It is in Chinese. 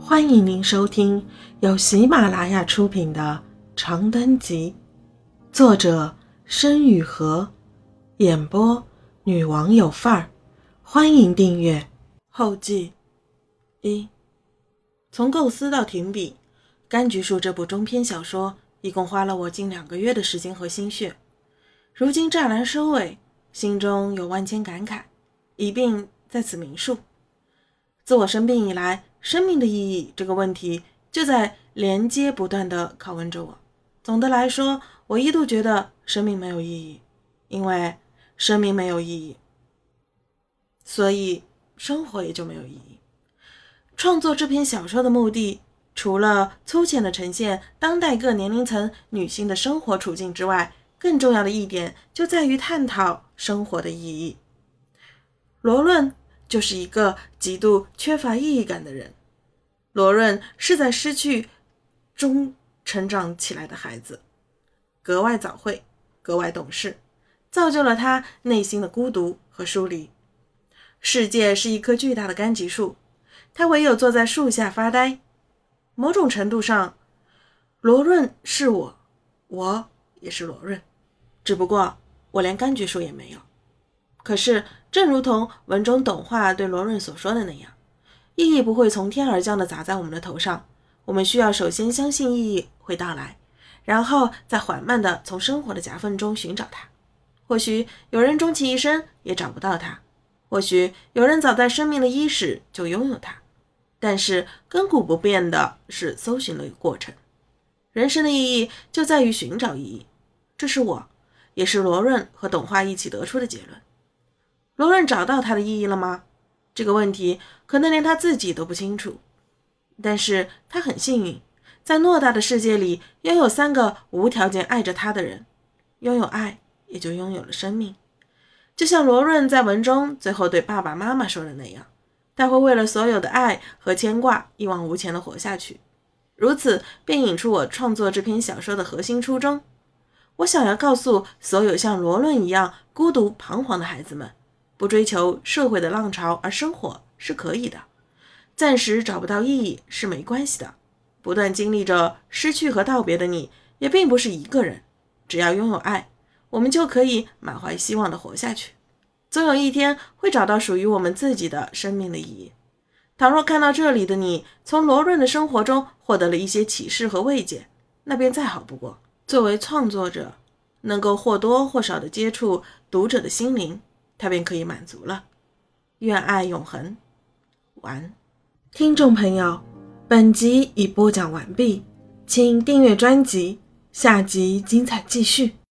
欢迎您收听由喜马拉雅出品的《长灯集》，作者申雨禾，演播女王有范儿。欢迎订阅后记一。从构思到停笔，《柑橘树》这部中篇小说一共花了我近两个月的时间和心血。如今乍然收尾，心中有万千感慨，一并在此明述。自我生病以来，生命的意义这个问题就在连接不断的拷问着我。总的来说，我一度觉得生命没有意义，因为生命没有意义，所以生活也就没有意义。创作这篇小说的目的，除了粗浅的呈现当代各年龄层女性的生活处境之外，更重要的一点就在于探讨生活的意义。罗论。就是一个极度缺乏意义感的人。罗润是在失去中成长起来的孩子，格外早慧，格外懂事，造就了他内心的孤独和疏离。世界是一棵巨大的柑橘树，他唯有坐在树下发呆。某种程度上，罗润是我，我也是罗润，只不过我连柑橘树也没有。可是，正如同文中董话对罗润所说的那样，意义不会从天而降的砸在我们的头上。我们需要首先相信意义会到来，然后再缓慢地从生活的夹缝中寻找它。或许有人终其一生也找不到它，或许有人早在生命的伊始就拥有它。但是亘古不变的是搜寻的过程。人生的意义就在于寻找意义，这是我，也是罗润和董话一起得出的结论。罗润找到它的意义了吗？这个问题可能连他自己都不清楚。但是他很幸运，在偌大的世界里拥有三个无条件爱着他的人。拥有爱，也就拥有了生命。就像罗润在文中最后对爸爸妈妈说的那样，他会为了所有的爱和牵挂一往无前地活下去。如此便引出我创作这篇小说的核心初衷。我想要告诉所有像罗润一样孤独彷徨的孩子们。不追求社会的浪潮而生活是可以的，暂时找不到意义是没关系的。不断经历着失去和道别的你，也并不是一个人。只要拥有爱，我们就可以满怀希望地活下去。总有一天会找到属于我们自己的生命的意义。倘若看到这里的你从罗润的生活中获得了一些启示和慰藉，那便再好不过。作为创作者，能够或多或少地接触读者的心灵。他便可以满足了。愿爱永恒。完。听众朋友，本集已播讲完毕，请订阅专辑，下集精彩继续。